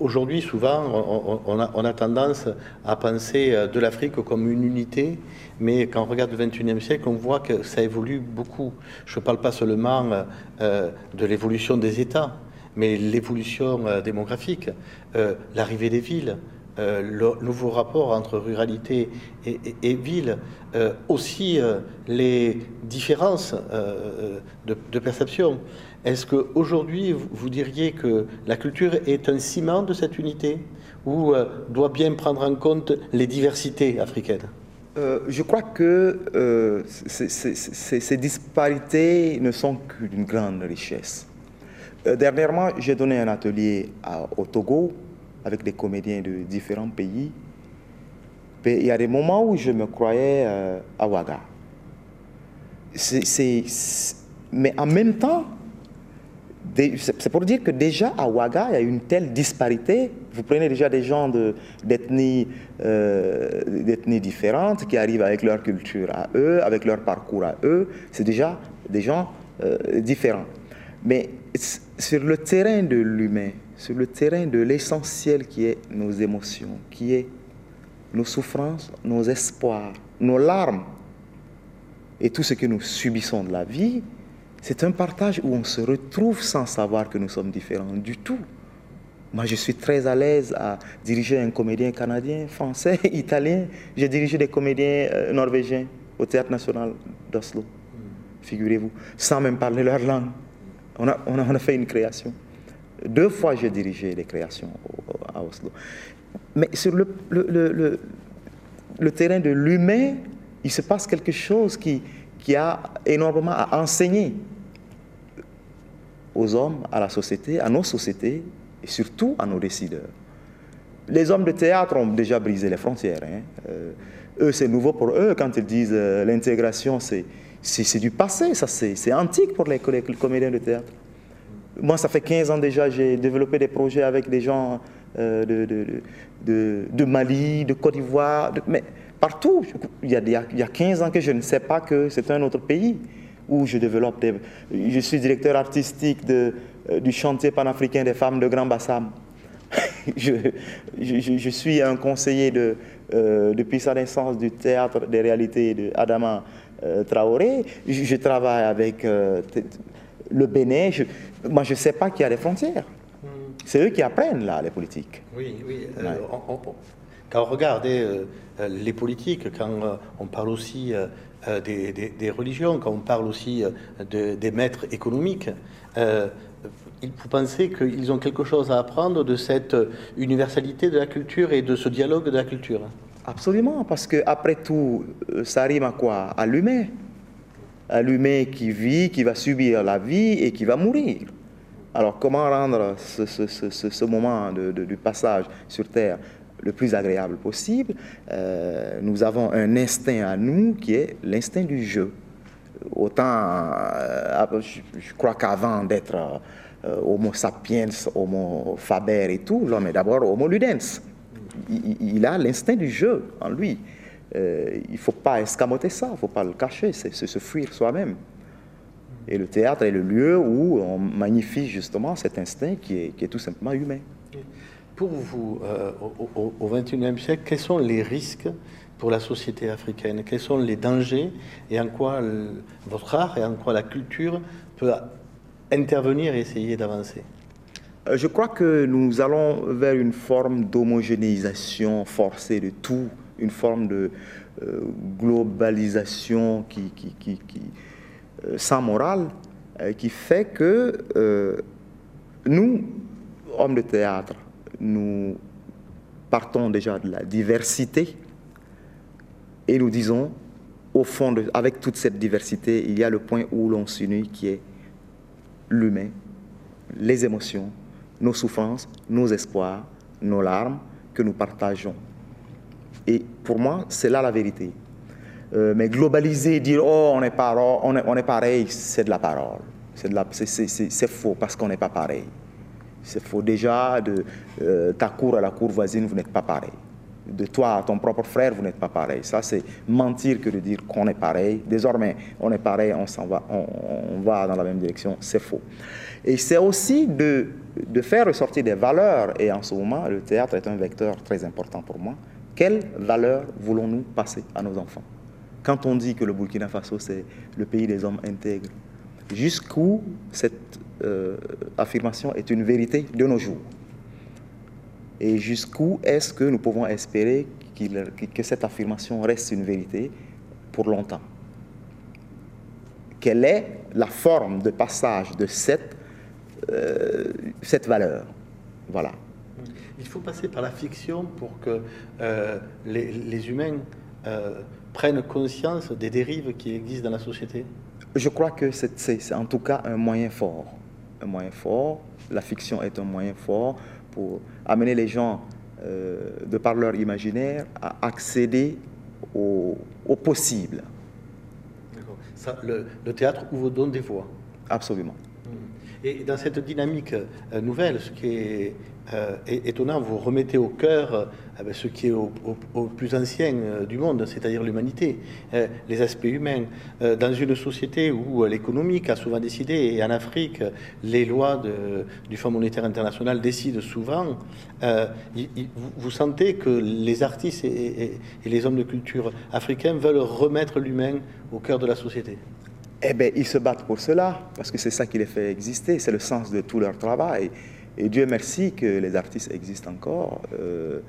Aujourd'hui, souvent, on, a, tendance à penser euh, de l'Afrique comme une unité, mais quand on regarde le XXIe siècle, on voit que ça évolue beaucoup. Je ne parle pas seulement euh, de l'évolution des États, mais l'évolution démographique, l'arrivée des villes, le nouveau rapport entre ruralité et, ville, aussi les différences de, perception. Est-ce qu'aujourd'hui, vous diriez que la culture est un ciment de cette unité ou euh, doit bien prendre en compte les diversités africaines? Euh, je crois que euh, ces disparités ne sont qu'une grande richesse. dernièrement, j'ai donné un atelier au Togo avec des comédiens de différents pays. il y a des moments où je me croyais à Ouaga. mais en même temps, c'est pour dire que déjà à Ouaga, il y a une telle disparité. Vous prenez déjà des gens euh, d'ethnies différentes qui arrivent avec leur culture à eux, avec leur parcours à eux. C'est déjà des gens euh, différents. Mais sur le terrain de l'humain, sur le terrain de l'essentiel qui est nos émotions, qui est nos souffrances, nos espoirs, nos larmes et tout ce que nous subissons de la vie, c'est un partage où on se retrouve sans savoir que nous sommes différents du tout. Moi, je suis très à l'aise à diriger un comédien canadien, français, italien. J'ai dirigé des comédiens euh, norvégiens au Théâtre national d'Oslo, figurez-vous, sans même parler leur langue. On a, on a, fait une création. Deux fois, j'ai dirigé des créations à Oslo. Mais sur le, terrain de l'humain, il se passe quelque chose qui, a énormément à enseigner aux hommes, à la société, à nos sociétés et surtout à nos décideurs. Les hommes de théâtre ont déjà brisé les frontières. Hein. Euh, eux, c'est nouveau pour eux quand ils disent euh, l'intégration, c'est, du passé, c'est, antique pour les, comédiens de théâtre. Moi, ça fait 15 ans déjà, j'ai développé des projets avec des gens euh, de, Mali, de Côte d'Ivoire, mais partout. Il y, a, il y, a, 15 ans que je ne sais pas que c'est un autre pays où je développe des... Je suis directeur artistique euh, du chantier panafricain des femmes de Grand Bassam. je, suis un conseiller euh, depuis sa naissance du théâtre des réalités de Adama Traoré. Je, travaille avec le Bénin. moi, je ne sais pas qu'il y a des frontières. Hmm. C'est eux qui apprennent, là, les politiques. Oui, oui. Quand on regarde euh, euh, les politiques, quand euh, on parle aussi des, religions, quand on parle aussi des maîtres économiques, vous pensez qu'ils ont quelque chose à apprendre de cette universalité de la culture et de ce dialogue de la culture Absolument, parce que après tout, ça rime à quoi? À l'humain. L'humain qui vit, qui va subir la vie et qui va mourir. Alors comment rendre ce, moment du passage sur Terre le plus agréable possible, euh, nous avons un instinct à nous qui est l'instinct du jeu. Autant, euh, je, crois qu'avant d'être euh, Homo sapiens, Homo faber et tout, l'homme est d'abord Homo ludens. Il, a l'instinct du jeu en lui. Il ne faut pas escamoter ça, il ne faut pas le cacher, c'est se fuir soi-même. Et le théâtre est le lieu où on magnifie justement cet instinct qui est, qui est tout simplement humain. Pour vous, euh, au XXIe siècle, quels sont les risques pour la société africaine? Quels sont les dangers? Et en quoi votre art et en quoi la culture peut intervenir et essayer d'avancer? Euh, Je crois que nous allons vers une forme d'homogénéisation forcée de tout, une forme de euh, globalisation qui, qui sans morale, qui fait que nous, hommes de théâtre, nous partons déjà de la diversité et nous disons, au fond, avec toute cette diversité, il y a le point où l'on s'unit qui est l'humain, les émotions, nos souffrances, nos espoirs, nos larmes que nous partageons. Et pour moi, c'est là la vérité. Euh, mais globaliser, dire oh on est, pareil, c'est de la parole. C'est faux parce qu'on n'est pas pareil. C'est faux déjà, de euh, ta cour à la cour voisine, vous n'êtes pas pareil. de toi à ton propre frère, vous n'êtes pas pareil. Ça, c'est mentir que de dire qu'on est pareil. Désormais, on est pareil, on s'en va, on, va dans la même direction. C'est faux. Et c'est aussi de faire ressortir des valeurs. Et en ce moment, le théâtre est un vecteur très important pour moi. Quelles valeurs voulons-nous passer à nos enfants? Quand on dit que le Burkina Faso, c'est le pays des hommes intègres, jusqu'où cette euh, affirmation est une vérité de nos jours? Et jusqu'où est-ce que nous pouvons espérer que cette affirmation reste une vérité pour longtemps? Quelle est la forme de passage de cette, euh, cette valeur? Voilà. Il faut passer par la fiction pour que euh, les, humains euh, prennent conscience des dérives qui existent dans la société Je crois que c'est en tout cas un moyen fort. Un moyen fort. La fiction est un moyen fort pour amener les gens, euh, de par leur imaginaire, à accéder au, possible. le, le, théâtre ouvre donc des voies. Absolument. Et dans cette dynamique euh, nouvelle, ce qui est euh, étonnant, vous remettez au cœur euh, ben, ce qui est au, plus ancien du monde, c'est-à-dire l'humanité, les aspects humains. dans une société où l'économique a souvent décidé, et en Afrique, les lois du Fonds monétaire international décident souvent, vous, sentez que les artistes et les hommes de culture africains veulent remettre l'humain au cœur de la société eh bien, ils se battent pour cela, parce que c'est ça qui les fait exister, c'est le sens de tout leur travail. Et Dieu merci que les artistes existent encore euh,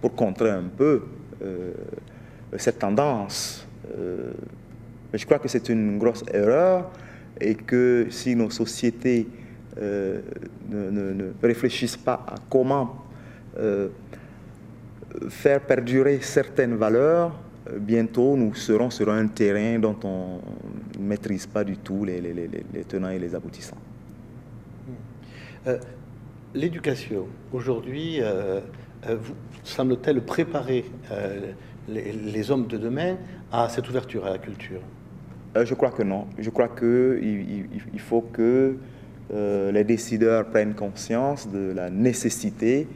pour contrer un peu euh, cette tendance. Euh, mais je crois que c'est une grosse erreur et que si nos sociétés ne, ne, réfléchissent pas à comment faire perdurer certaines valeurs, bientôt nous serons sur un terrain dont on ne maîtrise pas du tout les, tenants et les aboutissants. Euh, l'éducation, aujourd'hui, euh, euh, semble-t-elle préparer les, hommes de demain à cette ouverture à la culture? Je crois que non. Je crois qu'il il faut que les décideurs prennent conscience de la nécessité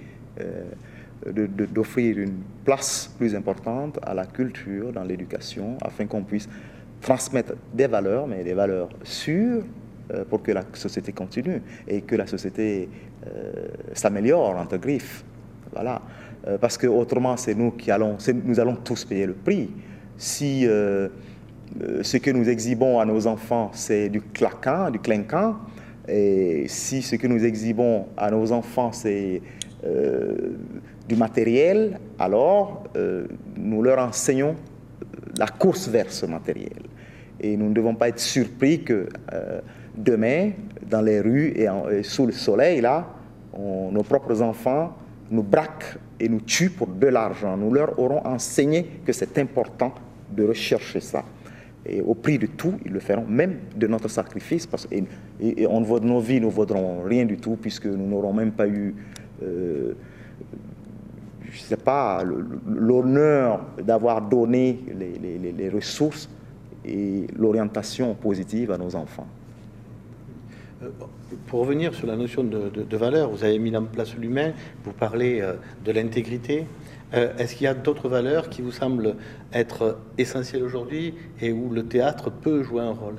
d'offrir une place plus importante à la culture dans l'éducation afin qu'on puisse transmettre des valeurs, mais des valeurs sûres euh, pour que la société continue et que la société euh, s'améliore entre griffes. Voilà. Euh, parce que autrement, c'est nous qui allons, nous allons tous payer le prix. Si ce que nous exhibons à nos enfants, c'est du claquant, du clinquant, et si ce que nous exhibons à nos enfants, c'est du matériel, alors nous leur enseignons la course vers ce matériel. Et nous ne devons pas être surpris que euh, demain, dans les rues et, sous le soleil, là, nos propres enfants nous braquent et nous tuent pour de l'argent. Nous leur aurons enseigné que c'est important de rechercher ça. Et au prix de tout, ils le feront, même de notre sacrifice, parce que et, on, nos vies ne vaudront rien du tout, puisque nous n'aurons même pas eu euh, je ne sais pas, l'honneur d'avoir donné les, ressources et l'orientation positive à nos enfants. Euh, pour revenir sur la notion de, valeur, vous avez mis en place l'humain, vous parlez euh, de l'intégrité. Euh, est-ce qu'il y a d'autres valeurs qui vous semblent être essentielles aujourd'hui et où le théâtre peut jouer un rôle?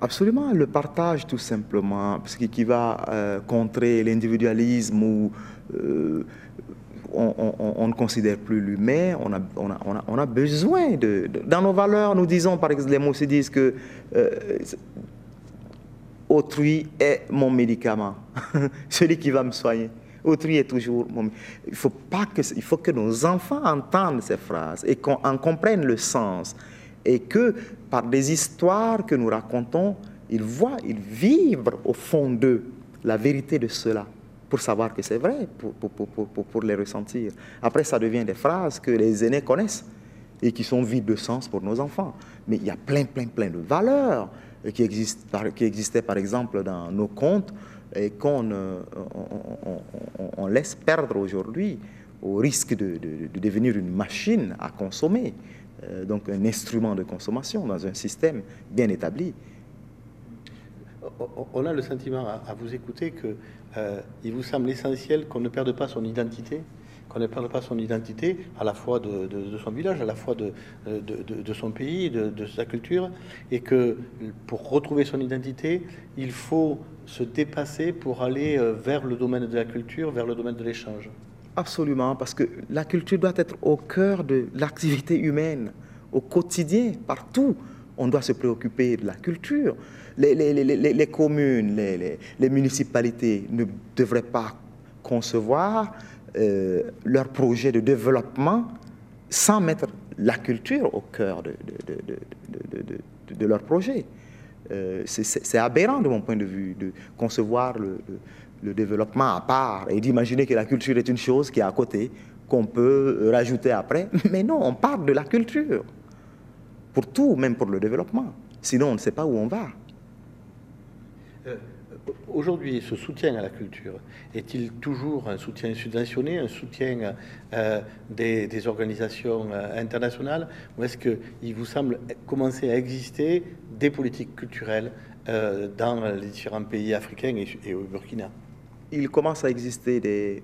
Absolument, le partage tout simplement, parce que qui va contrer l'individualisme ou on, ne considère plus l'humain, on a, on, a, besoin de, Dans nos valeurs, nous disons, par exemple, les mots se disent que euh, autrui est mon médicament, celui qui va me soigner. Autrui est toujours mon... Il faut, pas que, il faut que nos enfants entendent ces phrases et qu'on en comprenne le sens. Et que par des histoires que nous racontons, ils voient, ils vivent au fond d'eux la vérité de cela pour savoir que c'est vrai, pour, pour, pour, les ressentir. Après, ça devient des phrases que les aînés connaissent et qui sont vides de sens pour nos enfants. Mais il y a plein, plein, plein de valeurs qui, existent, qui existaient, par exemple, dans nos contes et qu'on on, laisse perdre aujourd'hui au risque de, de, devenir une machine à consommer, euh, donc un instrument de consommation dans un système bien établi. On a le sentiment à, vous écouter que euh, vous semble essentiel qu'on ne perde pas son identité, qu'on ne perde pas son identité, à la fois de, son village, à la fois de, de son pays, de, sa culture, et que pour retrouver son identité, il faut se dépasser pour aller euh, vers le domaine de la culture, vers le domaine de l'échange. Absolument, parce que la culture doit être au cœur de l'activité humaine, au quotidien, partout. On doit se préoccuper de la culture. Les, les, les, les communes, les, municipalités ne devraient pas concevoir euh, leur projet de développement sans mettre la culture au cœur de, de, de, de leur projet. Euh, c'est aberrant de mon point de vue de concevoir le, le, développement à part et d'imaginer que la culture est une chose qui est à côté, qu'on peut rajouter après. Mais non, on parle de la culture. Pour tout, même pour le développement. Sinon, on ne sait pas où on va. Euh, Aujourd'hui, ce soutien à la culture est-il toujours un soutien subventionné, un soutien euh, des, organisations euh, internationales, ou est-ce qu'il vous semble commencer à exister des politiques culturelles dans les différents pays africains et, au Burkina? Il commence à exister des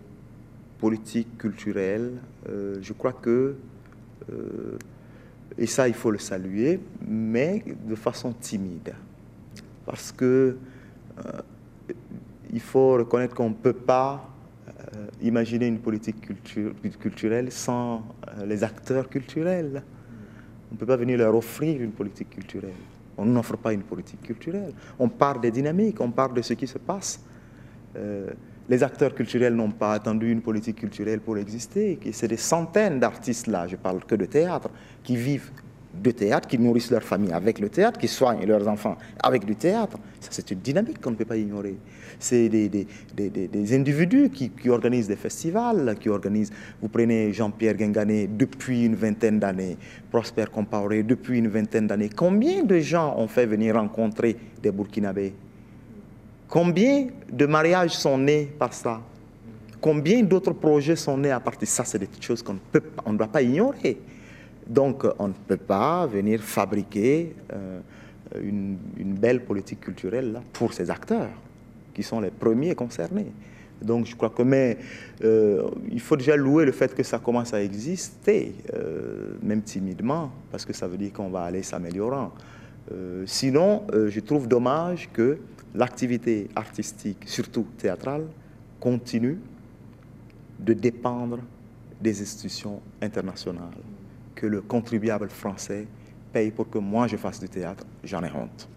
politiques culturelles. je crois que, et ça il faut le saluer, mais de façon timide, parce que il faut reconnaître qu'on ne peut pas euh, imaginer une politique culturelle sans euh, les acteurs culturels. On ne peut pas venir leur offrir une politique culturelle. On n'offre pas une politique culturelle. On parle des dynamiques, on parle de ce qui se passe. Les acteurs culturels n'ont pas attendu une politique culturelle pour exister. C'est des centaines d'artistes là, je parle que de théâtre, qui vivent de théâtre, qui nourrissent leur famille avec le théâtre, qui soignent leurs enfants avec du théâtre. C'est une dynamique qu'on ne peut pas ignorer. C'est des, des, des, individus qui, qui, organisent des festivals, qui organisent... Vous prenez Jean-Pierre Guingané depuis une vingtaine d'années, Prosper Compaoré depuis une vingtaine d'années. Combien de gens ont fait venir rencontrer des Burkinabés? Combien de mariages sont nés par ça? Combien d'autres projets sont nés à partir de ça? C'est des choses qu'on ne doit pas ignorer. Donc on ne peut pas venir fabriquer euh, une, belle politique culturelle pour ces acteurs, qui sont les premiers concernés. Donc je crois que, mais euh, il faut déjà louer le fait que ça commence à exister, euh, même timidement, parce que ça veut dire qu'on va aller s'améliorant. sinon, je trouve dommage que l'activité artistique, surtout théâtrale, continue de dépendre des institutions internationales que le contribuable français paye pour que moi je fasse du théâtre, j'en ai honte.